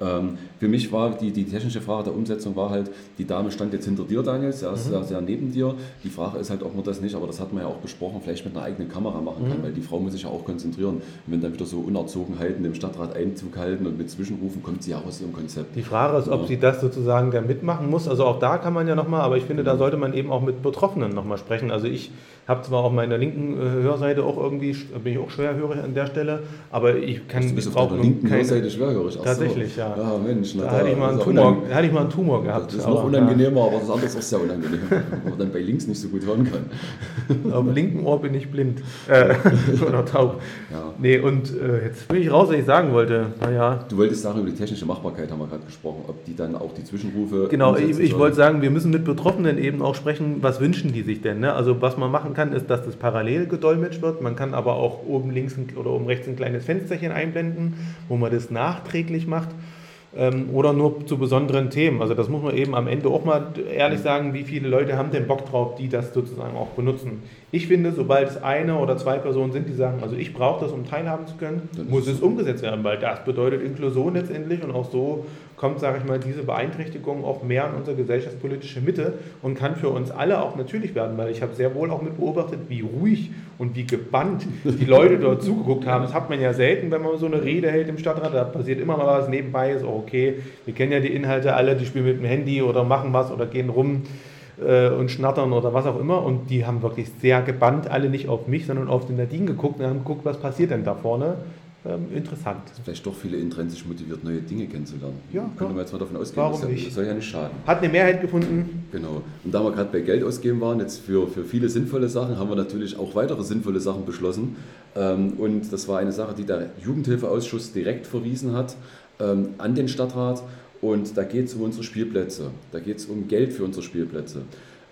Ähm, für mich war die, die technische Frage der Umsetzung war halt, die Dame stand jetzt hinter dir, Daniel, sehr, mhm. sehr, sehr neben dir. Die Frage ist halt, ob man das nicht, aber das hat man ja auch besprochen, vielleicht mit einer eigenen Kamera machen kann, mhm. weil die Frau muss sich ja auch konzentrieren. Und wenn dann wieder so unerzogen halten, dem Stadtrat Einzug halten und mit Zwischenrufen, kommt sie ja aus ihrem Konzept. Die Frage ist, ja. ob sie das sozusagen da mitmachen muss. Also auch da kann man ja nochmal, aber ich finde, da genau. sollte man eben auch mit Betroffenen nochmal sprechen. Also ich habe zwar auf meiner linken äh, Hörseite auch irgendwie, bin ich auch schwerhörig an der Stelle, aber ich kann... Du bist auf der linken keine, Hörseite schwerhörig? Ach tatsächlich, so. ja. Ja, Mensch. Na, da, da, hatte ich mal einen Tumor, da hatte ich mal einen Tumor gehabt. Das ist noch unangenehmer, ja. aber das andere ist auch sehr unangenehm, weil man dann bei links nicht so gut hören kann. Auf dem linken Ohr bin ich blind äh, oder taub. Ja. Nee, und äh, jetzt bin ich raus, was ich sagen wollte. Naja. Du wolltest sagen, über die technische Machbarkeit haben wir gerade gesprochen, ob die dann auch die Zwischenrufe... Genau, ich, ich wollte sagen, wir müssen mit Betroffenen eben auch sprechen, was wünschen die sich denn? Ne? Also was man machen kann, ist, dass das parallel gedolmetscht wird. Man kann aber auch oben links oder oben rechts ein kleines Fensterchen einblenden, wo man das nachträglich macht ähm, oder nur zu besonderen Themen. Also das muss man eben am Ende auch mal ehrlich sagen, wie viele Leute haben denn Bock drauf, die das sozusagen auch benutzen. Ich finde, sobald es eine oder zwei Personen sind, die sagen, also ich brauche das, um teilhaben zu können, muss es umgesetzt werden, weil das bedeutet Inklusion letztendlich und auch so kommt, sage ich mal, diese Beeinträchtigung auch mehr in unsere gesellschaftspolitische Mitte und kann für uns alle auch natürlich werden, weil ich habe sehr wohl auch mit beobachtet, wie ruhig und wie gebannt die Leute dort zugeguckt haben. Das hat man ja selten, wenn man so eine Rede hält im Stadtrat, da passiert immer mal was nebenbei, ist auch okay, wir kennen ja die Inhalte alle, die spielen mit dem Handy oder machen was oder gehen rum äh, und schnattern oder was auch immer. Und die haben wirklich sehr gebannt, alle nicht auf mich, sondern auf den Nadine geguckt und haben geguckt, was passiert denn da vorne. Ähm, interessant. Vielleicht doch viele intrinsisch motiviert, neue Dinge kennenzulernen. Ja, Können wir jetzt mal davon ausgehen, Warum das, nicht? soll ja nicht schaden. Hat eine Mehrheit gefunden. Genau. Und da wir gerade bei Geld ausgeben waren, jetzt für, für viele sinnvolle Sachen, haben wir natürlich auch weitere sinnvolle Sachen beschlossen. Ähm, und das war eine Sache, die der Jugendhilfeausschuss direkt verwiesen hat ähm, an den Stadtrat. Und da geht es um unsere Spielplätze. Da geht es um Geld für unsere Spielplätze.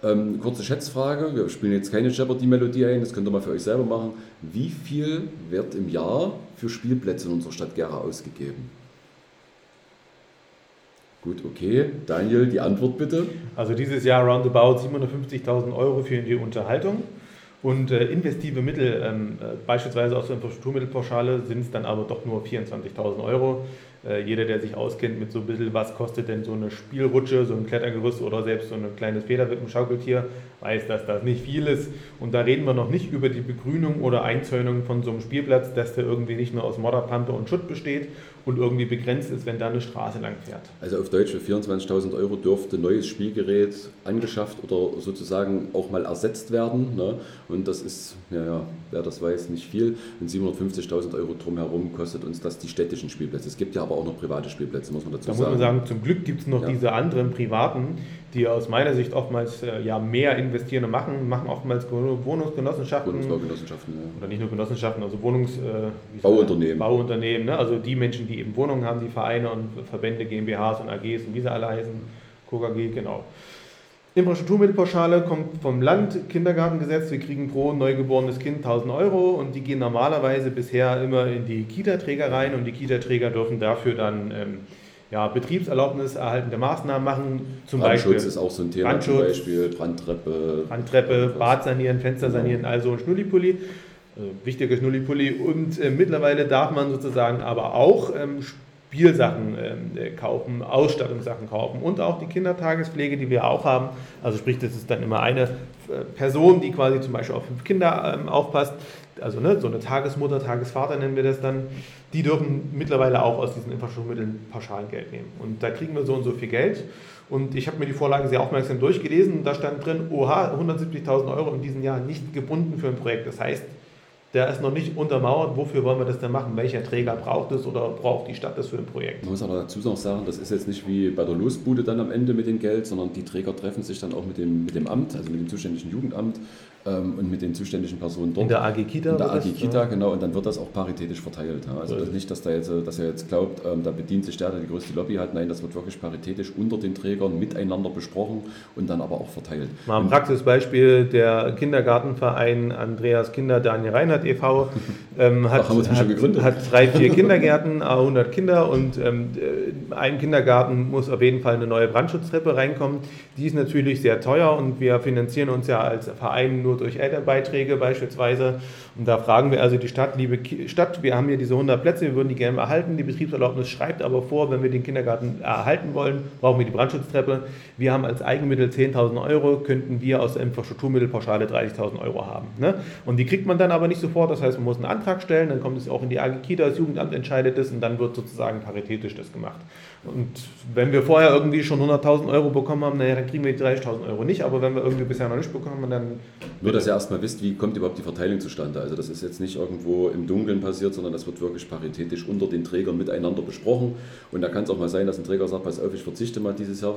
Ähm, kurze Schätzfrage, wir spielen jetzt keine Jeopardy-Melodie ein, das könnt ihr mal für euch selber machen. Wie viel wird im Jahr für Spielplätze in unserer Stadt Gera ausgegeben? Gut, okay. Daniel, die Antwort bitte. Also dieses Jahr roundabout 750.000 Euro für die Unterhaltung. Und äh, investive Mittel, ähm, äh, beispielsweise aus der Infrastrukturmittelpauschale, sind es dann aber doch nur 24.000 Euro. Äh, jeder, der sich auskennt mit so ein bisschen, was kostet denn so eine Spielrutsche, so ein Klettergerüst oder selbst so ein kleines Federwippenschaukeltier, weiß, dass das nicht viel ist. Und da reden wir noch nicht über die Begrünung oder Einzäunung von so einem Spielplatz, dass der irgendwie nicht nur aus Modderpampe und Schutt besteht und irgendwie begrenzt ist, wenn da eine Straße lang fährt. Also auf Deutsch für 24.000 Euro dürfte neues Spielgerät angeschafft oder sozusagen auch mal ersetzt werden. Ne? Und das ist, ja, ja, wer das weiß, nicht viel. Und 750.000 Euro drumherum kostet uns das die städtischen Spielplätze. Es gibt ja aber auch noch private Spielplätze, muss man dazu da sagen. Da muss man sagen, zum Glück gibt es noch ja. diese anderen privaten, die aus meiner Sicht oftmals äh, ja mehr investieren und machen, machen oftmals Wohnungsgenossenschaften. Wohnungsbaugenossenschaften, ja. Oder nicht nur Genossenschaften, also Wohnungs... Äh, Bauunternehmen. Bauunternehmen, ne? also die Menschen, die eben Wohnungen haben, die Vereine und Verbände, GmbHs und AGs und wie sie alle heißen, KOKG, genau. Infrastrukturmittelpauschale kommt vom Land, Kindergartengesetz. Wir kriegen pro neugeborenes Kind 1000 Euro und die gehen normalerweise bisher immer in die Kita-Träger rein und die Kita-Träger dürfen dafür dann ähm, ja, Betriebserlaubnis erhaltende Maßnahmen machen. Zum Brandschutz Beispiel, ist auch so ein Thema, Brandschutz, zum Beispiel Brandtreppe. Brandtreppe, Bad sanieren, Fenster genau. sanieren, also ein Schnullipulli. Also wichtiger Schnullipulli. Und äh, mittlerweile darf man sozusagen aber auch ähm, Spielsachen äh, kaufen, Ausstattungssachen kaufen und auch die Kindertagespflege, die wir auch haben. Also sprich, das ist dann immer eine äh, Person, die quasi zum Beispiel auf fünf Kinder ähm, aufpasst. Also ne, so eine Tagesmutter, Tagesvater nennen wir das dann. Die dürfen mittlerweile auch aus diesen Infrastrukturmitteln Pauschalgeld nehmen. Und da kriegen wir so und so viel Geld. Und ich habe mir die Vorlagen sehr aufmerksam durchgelesen. Da stand drin, oha, 170.000 Euro in diesem Jahr nicht gebunden für ein Projekt. Das heißt, der ist noch nicht untermauert. Wofür wollen wir das denn machen? Welcher Träger braucht es oder braucht die Stadt das für ein Projekt? Man muss aber dazu noch sagen, das ist jetzt nicht wie bei der Losbude dann am Ende mit dem Geld, sondern die Träger treffen sich dann auch mit dem, mit dem Amt, also mit dem zuständigen Jugendamt ähm, und mit den zuständigen Personen dort. In der AG Kita? In der AG Kita, ja. genau. Und dann wird das auch paritätisch verteilt. Ja. Also nicht, dass, da jetzt, dass er jetzt glaubt, ähm, da bedient sich der, der die größte Lobby hat. Nein, das wird wirklich paritätisch unter den Trägern miteinander besprochen und dann aber auch verteilt. Mal ein Praxisbeispiel, der Kindergartenverein Andreas Kinder Daniel Reinhardt e.V. Ähm, hat, hat, hat, drei, vier Kindergärten, 100 Kinder und ähm, äh, ein Kindergarten muss auf jeden Fall eine neue Brandschutztreppe reinkommen. Die ist natürlich sehr teuer und wir finanzieren uns ja als Verein nur durch Elternbeiträge beispielsweise. Und da fragen wir also die Stadt, liebe Stadt, wir haben hier diese 100 Plätze, wir würden die gerne erhalten. Die Betriebserlaubnis schreibt aber vor, wenn wir den Kindergarten erhalten wollen, brauchen wir die Brandschutztreppe. Wir haben als Eigenmittel 10.000 Euro, könnten wir aus der Infrastrukturmittelpauschale 30.000 Euro haben. Ne? Und die kriegt man dann aber nicht sofort, das heißt, man muss einen Antrag stellen, dann kommt es auch in die AG Kita, das Jugendamt entscheidet es und dann wird sozusagen paritätisch das gemacht. Und wenn wir vorher irgendwie schon 100.000 Euro bekommen haben, naja, dann kriegen wir die 30.000 Euro nicht, aber wenn wir irgendwie bisher noch nicht bekommen, dann... Nur, dass ihr erstmal wisst, wie kommt überhaupt die Verteilung zustande. Also das ist jetzt nicht irgendwo im Dunkeln passiert, sondern das wird wirklich paritätisch unter den Trägern miteinander besprochen. Und da kann es auch mal sein, dass ein Träger sagt, pass auf, ich verzichte mal dieses Jahr.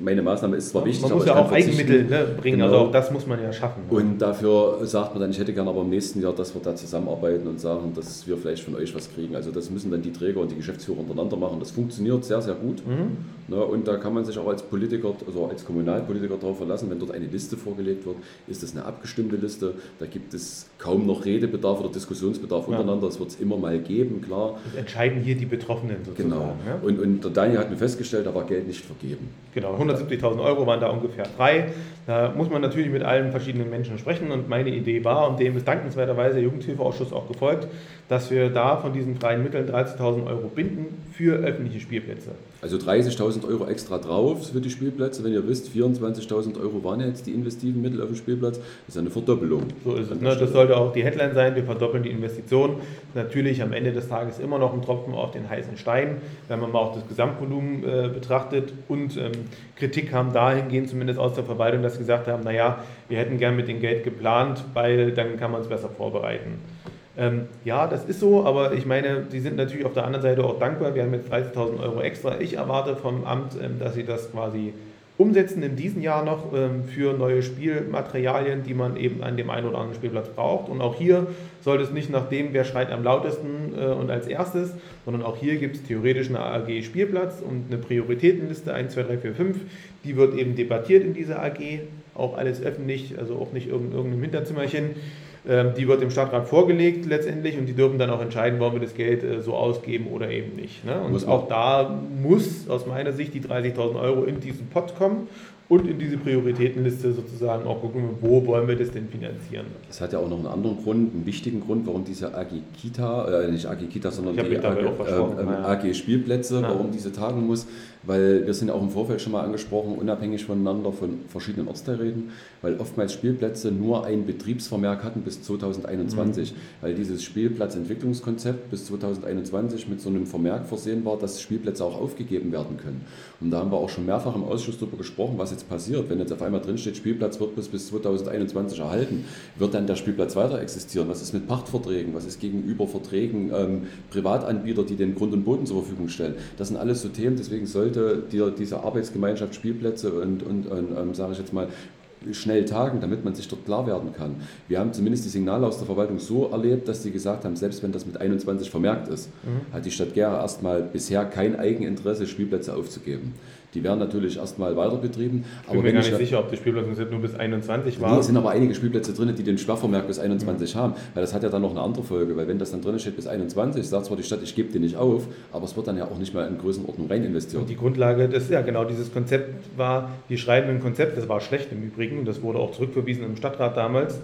Meine Maßnahme ist zwar wichtig, man muss ja auch Eigenmittel ne, bringen, genau. also auch das muss man ja schaffen. Und dafür sagt man dann, ich hätte gerne aber im nächsten Jahr, dass wir da zusammenarbeiten und sagen, dass wir vielleicht von euch was kriegen. Also das müssen dann die Träger und die Geschäftsführer untereinander machen. Das funktioniert sehr, sehr gut. Mhm. Ne, und da kann man sich auch als Politiker, also als Kommunalpolitiker darauf verlassen, wenn dort eine Liste vorgelegt wird, ist das eine abgestimmte Liste. Da gibt es kaum noch Redebedarf oder Diskussionsbedarf ja. untereinander. Das wird es immer mal geben, klar. Das entscheiden hier die Betroffenen sozusagen. Genau. Ja? Und, und der Daniel hat mir festgestellt, da war Geld nicht vergeben. Genau, 170.000 Euro waren da ungefähr frei. Da muss man natürlich mit allen verschiedenen Menschen sprechen. Und meine Idee war, und dem ist dankenswerterweise der Jugendhilfeausschuss auch gefolgt, dass wir da von diesen freien Mitteln 30.000 Euro binden für öffentliche Spielplätze. Also 30.000 Euro extra drauf für die Spielplätze. Wenn ihr wisst, 24.000 Euro waren jetzt die investiven Mittel auf dem Spielplatz. Das ist eine Verdoppelung. So ist es. Ne? Das sollte auch die Headline sein. Wir verdoppeln die Investition. Natürlich am Ende des Tages immer noch ein Tropfen auf den heißen Stein, wenn man mal auch das Gesamtvolumen äh, betrachtet. Und ähm, Kritik kam dahingehend zumindest aus der Verwaltung, dass sie gesagt haben, naja, wir hätten gern mit dem Geld geplant, weil dann kann man es besser vorbereiten. Ähm, ja, das ist so, aber ich meine, die sind natürlich auf der anderen Seite auch dankbar. Wir haben jetzt 30.000 Euro extra. Ich erwarte vom Amt, ähm, dass sie das quasi umsetzen in diesem Jahr noch ähm, für neue Spielmaterialien, die man eben an dem einen oder anderen Spielplatz braucht. Und auch hier sollte es nicht nach dem, wer schreit am lautesten äh, und als erstes, sondern auch hier gibt es theoretisch eine AG Spielplatz und eine Prioritätenliste 1, 2, 3, 4, 5. Die wird eben debattiert in dieser AG, auch alles öffentlich, also auch nicht in irgendeinem Hinterzimmerchen. Ähm, die wird dem Stadtrat vorgelegt letztendlich und die dürfen dann auch entscheiden, wollen wir das Geld äh, so ausgeben oder eben nicht. Ne? Und auch da muss aus meiner Sicht die 30.000 Euro in diesen Pot kommen und in diese Prioritätenliste sozusagen auch gucken, wo wollen wir das denn finanzieren. Das hat ja auch noch einen anderen Grund, einen wichtigen Grund, warum diese AG Kita, äh, nicht AG Kita, sondern die AG, äh, AG, Spielplätze, ja. warum diese tagen muss, weil wir sind ja auch im Vorfeld schon mal angesprochen, unabhängig voneinander von verschiedenen Ortsteilräten, weil oftmals Spielplätze nur ein Betriebsvermerk hatten bis 2021, mhm. weil dieses Spielplatzentwicklungskonzept bis 2021 mit so einem Vermerk versehen war, dass Spielplätze auch aufgegeben werden können. Und da haben wir auch schon mehrfach im Ausschuss darüber gesprochen, was jetzt passiert. Wenn jetzt auf einmal drinsteht, Spielplatz wird bis, bis 2021 erhalten, wird dann der Spielplatz weiter existieren? Was ist mit Pachtverträgen? Was ist gegenüber Verträgen ähm, Privatanbieter, die den Grund und Boden zur Verfügung stellen? Das sind alles so Themen, deswegen sollte dir diese Arbeitsgemeinschaft Spielplätze und, und, und ähm, sage ich jetzt mal, schnell tagen, damit man sich dort klar werden kann. Wir haben zumindest die Signale aus der Verwaltung so erlebt, dass sie gesagt haben, selbst wenn das mit 21 vermerkt ist, mhm. hat die Stadt Gera erstmal bisher kein Eigeninteresse, Spielplätze aufzugeben. Die werden natürlich erstmal weiter betrieben. Ich bin mir gar nicht sicher, ob die Spielplätze nur bis 21 waren. Es sind aber einige Spielplätze drin, die den Sperrvermerk bis 21 mhm. haben. Weil das hat ja dann noch eine andere Folge. Weil wenn das dann drin steht bis 21, sagt zwar die Stadt, ich gebe den nicht auf, aber es wird dann ja auch nicht mal in Größenordnung rein investiert. Und die Grundlage, das ja genau, dieses Konzept war, wir schreiben ein Konzept, das war schlecht im Übrigen, das wurde auch zurückverwiesen im Stadtrat damals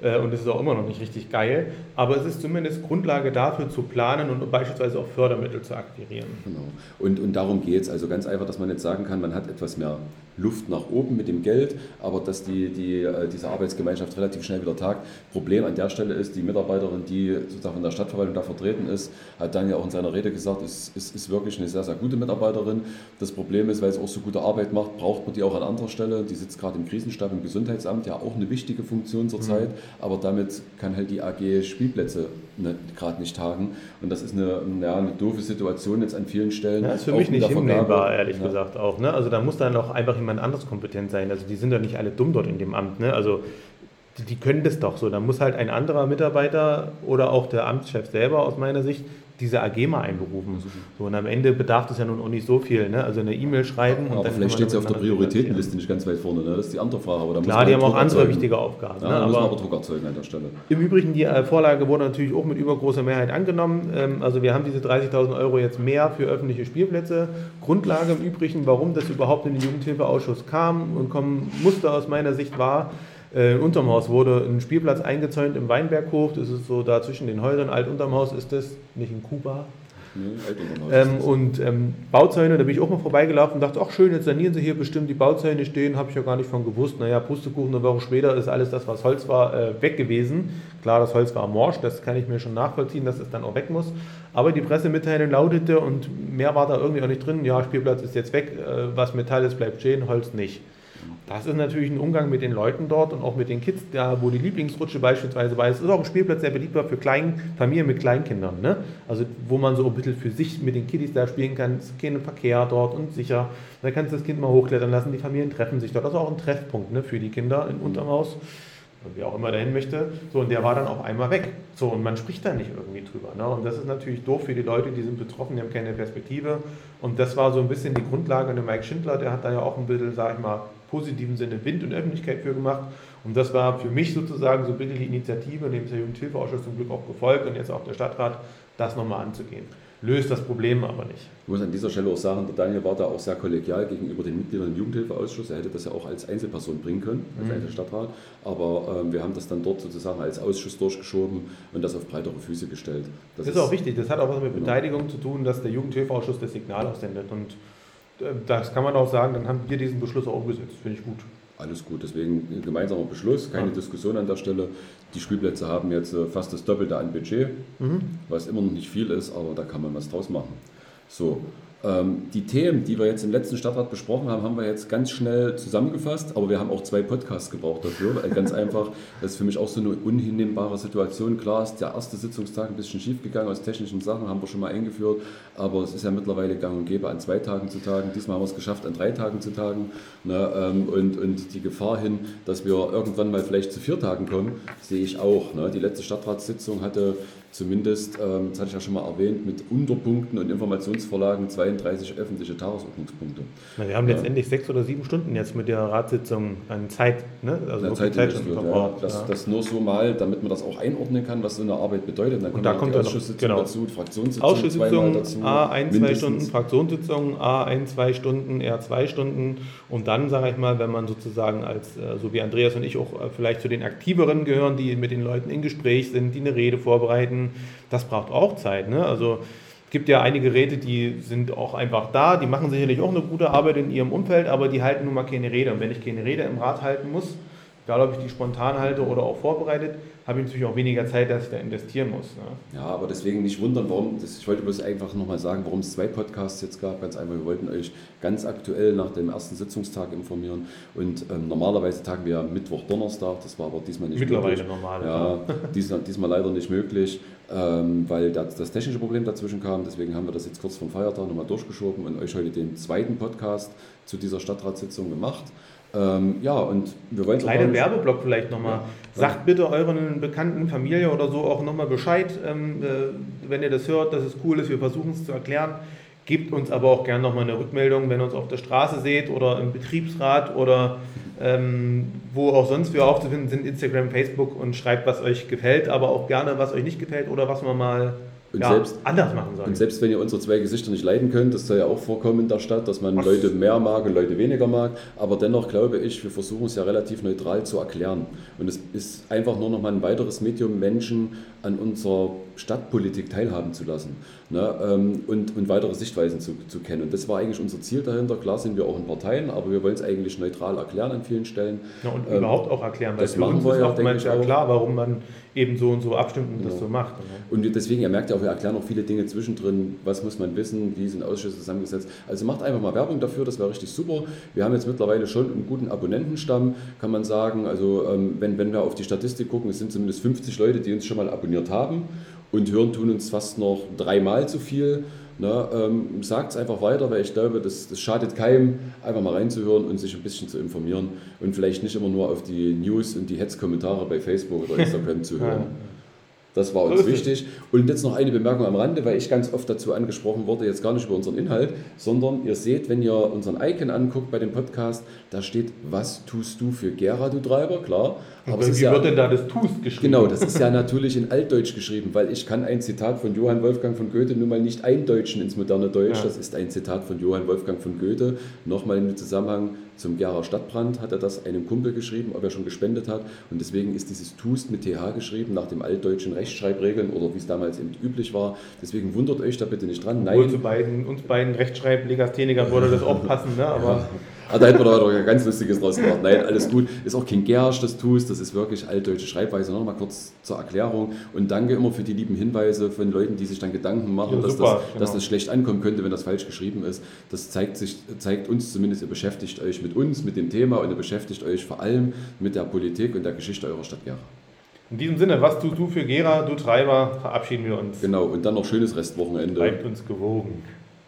und es ist auch immer noch nicht richtig geil. Aber es ist zumindest Grundlage dafür zu planen und beispielsweise auch Fördermittel zu akquirieren. Genau. Und, und darum geht es. Also ganz einfach, dass man jetzt sagen kann, man hat etwas mehr Luft nach oben mit dem Geld, aber dass die, die, äh, diese Arbeitsgemeinschaft relativ schnell wieder tagt. Problem an der Stelle ist, die Mitarbeiterin, die sozusagen von der Stadtverwaltung da vertreten ist, hat dann ja auch in seiner Rede gesagt, ist, ist, ist wirklich eine sehr, sehr gute Mitarbeiterin. Das Problem ist, weil sie auch so gute Arbeit macht, braucht man die auch an anderer Stelle. Die sitzt gerade im Krisenstab im Gesundheitsamt, ja auch eine wichtige Funktion zurzeit. Mhm aber damit kann halt die AG Spielplätze ne, gerade nicht tagen. Und das ist eine, ja, eine doofe Situation jetzt an vielen Stellen. Ja, ist für mich nicht hinnehmbar, ehrlich ja. gesagt auch. Ne? Also da muss dann auch einfach jemand anders kompetent sein. Also die sind doch nicht alle dumm dort in dem Amt. Ne? Also die, die können das doch so. Da muss halt ein anderer Mitarbeiter oder auch der Amtschef selber aus meiner Sicht diese AG mal einberufen. So, und am Ende bedarf es ja nun auch nicht so viel. Ne? Also eine E-Mail schreiben. Aber vielleicht steht sie auf der Prioritätenliste nicht ganz weit vorne. Ne? Das ist die andere Frage. Aber Klar, die haben auch andere erzeugen. wichtige Aufgaben. Ja, ne? müssen aber Druck erzeugen an der Stelle. Im Übrigen, die äh, Vorlage wurde natürlich auch mit übergroßer Mehrheit angenommen. Ähm, also wir haben diese 30.000 Euro jetzt mehr für öffentliche Spielplätze. Grundlage im Übrigen, warum das überhaupt in den Jugendhilfeausschuss kam und kommen musste aus meiner Sicht war, äh, unterm Haus wurde ein Spielplatz eingezäunt im Weinberghof. Das ist so da zwischen den Häusern. Alt unterm Haus ist das, nicht in Kuba. Nee, ähm, und ähm, Bauzäune, da bin ich auch mal vorbeigelaufen und dachte, ach schön, jetzt sanieren sie hier bestimmt die Bauzäune stehen, habe ich ja gar nicht von gewusst. Naja, Pustekuchen, eine Woche später ist alles das, was Holz war, äh, weg gewesen. Klar, das Holz war morsch, das kann ich mir schon nachvollziehen, dass es dann auch weg muss. Aber die Pressemitteilung lautete, und mehr war da irgendwie auch nicht drin, ja, Spielplatz ist jetzt weg, äh, was Metall ist, bleibt stehen, Holz nicht. Das ist natürlich ein Umgang mit den Leuten dort und auch mit den Kids, da wo die Lieblingsrutsche beispielsweise war. Es ist auch ein Spielplatz sehr beliebt für Klein, Familien mit Kleinkindern. Ne? Also wo man so ein bisschen für sich mit den Kiddies da spielen kann. Es ist kein Verkehr dort und sicher. Da kannst du das Kind mal hochklettern lassen. Die Familien treffen sich dort. Das ist auch ein Treffpunkt ne, für die Kinder in Untermaus wie auch immer dahin möchte. So, und der war dann auf einmal weg. So, und man spricht da nicht irgendwie drüber. Ne? Und das ist natürlich doof für die Leute, die sind betroffen, die haben keine Perspektive. Und das war so ein bisschen die Grundlage. Und der Mike Schindler, der hat da ja auch ein bisschen, sag ich mal, positiven Sinne Wind und Öffentlichkeit für gemacht. Und das war für mich sozusagen so ein bisschen die Initiative, dem ist der Jugendhilfeausschuss zum Glück auch gefolgt und jetzt auch der Stadtrat, das nochmal anzugehen löst das Problem aber nicht. Ich muss an dieser Stelle auch sagen, der Daniel war da auch sehr kollegial gegenüber den Mitgliedern im Jugendhilfeausschuss. Er hätte das ja auch als Einzelperson bringen können, als mhm. Einzelstadtrat. Aber ähm, wir haben das dann dort sozusagen als Ausschuss durchgeschoben und das auf breitere Füße gestellt. Das, das ist, auch wichtig. Das hat auch was mit genau. Beteiligung zu tun, dass der Jugendhilfeausschuss das Signal aussendet. Und das kann man auch sagen, dann haben wir diesen Beschluss auch umgesetzt. Finde ich gut. Alles gut, deswegen ein gemeinsamer Beschluss, keine ja. Diskussion an der Stelle. Die Spielplätze haben jetzt äh, fast das Doppelte an Budget, mhm. was immer noch nicht viel ist, aber da kann man was draus machen. So, die Themen, die wir jetzt im letzten Stadtrat besprochen haben, haben wir jetzt ganz schnell zusammengefasst, aber wir haben auch zwei Podcasts gebraucht dafür. Weil ganz einfach, das ist für mich auch so eine unhinnehmbare Situation. Klar ist der erste Sitzungstag ein bisschen schief gegangen aus technischen Sachen, haben wir schon mal eingeführt, aber es ist ja mittlerweile gang und gäbe, an zwei Tagen zu tagen. Diesmal haben wir es geschafft, an drei Tagen zu tagen. Ne, ähm, und, und die Gefahr hin, dass wir irgendwann mal vielleicht zu vier Tagen kommen, sehe ich auch. Ne. Die letzte Stadtratssitzung hatte zumindest, ähm, das hatte ich ja schon mal erwähnt, mit Unterpunkten und Informationsvorlagen 32 öffentliche Tagesordnungspunkte. Na, wir haben letztendlich ja. sechs oder sieben Stunden jetzt mit der Ratssitzung an Zeit. Ne? Also Zeit, Zeit ja, das, ja. das nur so mal, damit man das auch einordnen kann, was so eine Arbeit bedeutet. Dann und da kommt die Ausschusssitzung genau. dazu, Fraktionssitzung Ausschusssitzung dazu. A, ein, zwei Stunden, Fraktionssitzung, A, ein, zwei Stunden, R, zwei Stunden. Und dann, sage ich mal, wenn man sozusagen als, äh, so wie Andreas und ich auch äh, vielleicht zu den Aktiveren gehören, die mit den Leuten in Gespräch sind, die eine Rede vorbereiten, das braucht auch Zeit. Ne? Also es gibt ja einige Räte, die sind auch einfach da, die machen sicherlich auch eine gute Arbeit in ihrem Umfeld, aber die halten nun mal keine Rede. Und wenn ich keine Rede im Rat halten muss, egal ob ich die spontan halte oder auch vorbereitet, habe ich natürlich auch weniger Zeit, dass ich da investieren muss. Ne? Ja, aber deswegen nicht wundern, warum, das, ich wollte bloß einfach nochmal sagen, warum es zwei Podcasts jetzt gab. Ganz einfach, wir wollten euch ganz aktuell nach dem ersten Sitzungstag informieren. Und ähm, normalerweise tagen wir Mittwoch, Donnerstag, das war aber diesmal nicht Mittlerweile möglich. normal. Ja, diesmal, diesmal leider nicht möglich, ähm, weil das, das technische Problem dazwischen kam. Deswegen haben wir das jetzt kurz vom Feiertag nochmal durchgeschoben und euch heute den zweiten Podcast zu dieser Stadtratssitzung gemacht. Ähm, ja, und wir wollen Kleiner Werbeblock vielleicht nochmal. Ja. Sagt bitte euren Bekannten, Familie oder so auch nochmal Bescheid, ähm, äh, wenn ihr das hört, dass es cool ist. Wir versuchen es zu erklären. Gebt uns aber auch gerne nochmal eine Rückmeldung, wenn ihr uns auf der Straße seht oder im Betriebsrat oder ähm, wo auch sonst wir aufzufinden sind, Instagram, Facebook und schreibt, was euch gefällt, aber auch gerne, was euch nicht gefällt oder was man mal Und, ja, selbst, anders machen sollen. und selbst wenn ihr unsere zwei Gesichter nicht leiden könnt, das soll ja auch vorkommen in der Stadt, dass man Was? Leute mehr mag und Leute weniger mag. Aber dennoch glaube ich, wir versuchen es ja relativ neutral zu erklären. Und es ist einfach nur noch mal ein weiteres Medium, Menschen an unserer Stadtpolitik teilhaben zu lassen ne, ähm, und, und weitere Sichtweisen zu, zu kennen. Und das war eigentlich unser Ziel dahinter. Klar sind wir auch in Parteien, aber wir wollen es eigentlich neutral erklären an vielen Stellen. Ja, und Ähm, überhaupt auch erklären, weil das für machen uns wir ist ja, auch. klar, warum man eben so und so abstimmt und das Ja. so macht. Und deswegen, ihr merkt ja auch, wir erklären auch viele Dinge zwischendrin, was muss man wissen, wie sind Ausschüsse zusammengesetzt. Also macht einfach mal Werbung dafür, das wäre richtig super. Wir haben jetzt mittlerweile schon einen guten Abonnentenstamm, kann man sagen. Also ähm, wenn, wenn wir auf die Statistik gucken, es sind zumindest 50 Leute, die uns schon mal abonniert haben und hören tun uns fast noch dreimal zu viel. Ne, ähm, Sagt es einfach weiter, weil ich glaube, das, das schadet keinem, einfach mal reinzuhören und sich ein bisschen zu informieren und vielleicht nicht immer nur auf die News und die Hetzkommentare bei Facebook oder Instagram zu hören. Das war uns wichtig. Und jetzt noch eine Bemerkung am Rande, weil ich ganz oft dazu angesprochen wurde, jetzt gar nicht über unseren Inhalt, sondern ihr seht, wenn ihr unseren Icon anguckt bei dem Podcast, da steht, was tust du für Gera, du Treiber, klar. Aber wie ja, wird denn da das Tust geschrieben? genau, das ist ja natürlich in Altdeutsch geschrieben, weil ich kann ein Zitat von Johann Wolfgang von Goethe nun mal nicht eindeutschen ins moderne Deutsch. Ja. Das ist ein Zitat von Johann Wolfgang von Goethe. Nochmal im Zusammenhang zum Gera Stadtbrand hat er das einem Kumpel geschrieben, ob er schon gespendet hat. Und deswegen ist dieses Tust mit TH geschrieben, nach dem altdeutschen Rechtschreibregeln oder wie es damals eben üblich war. Deswegen wundert euch da bitte nicht dran. Obwohl Nein, zu beiden, uns beiden Rechtschreiblegasthenikern würde das auch passen, ne? aber Ah, da hätten wir doch ein ganz Lustiges draus gemacht. Nein, alles gut. Ist auch kein Gersch, das tust. Das ist wirklich altdeutsche Schreibweise. Noch mal kurz zur Erklärung. Und danke immer für die lieben Hinweise von Leuten, die sich dann Gedanken machen, Ja, dass, super, das, genau. dass das schlecht ankommen könnte, wenn das falsch geschrieben ist. Das zeigt, sich, zeigt uns zumindest, ihr beschäftigt euch mit uns, mit dem Thema und ihr beschäftigt euch vor allem mit der Politik und der Geschichte eurer Stadt Gera. in diesem Sinne, was tust du für Gera, du Treiber, verabschieden wir uns. Genau. Und dann noch schönes Restwochenende. Bleibt uns gewogen.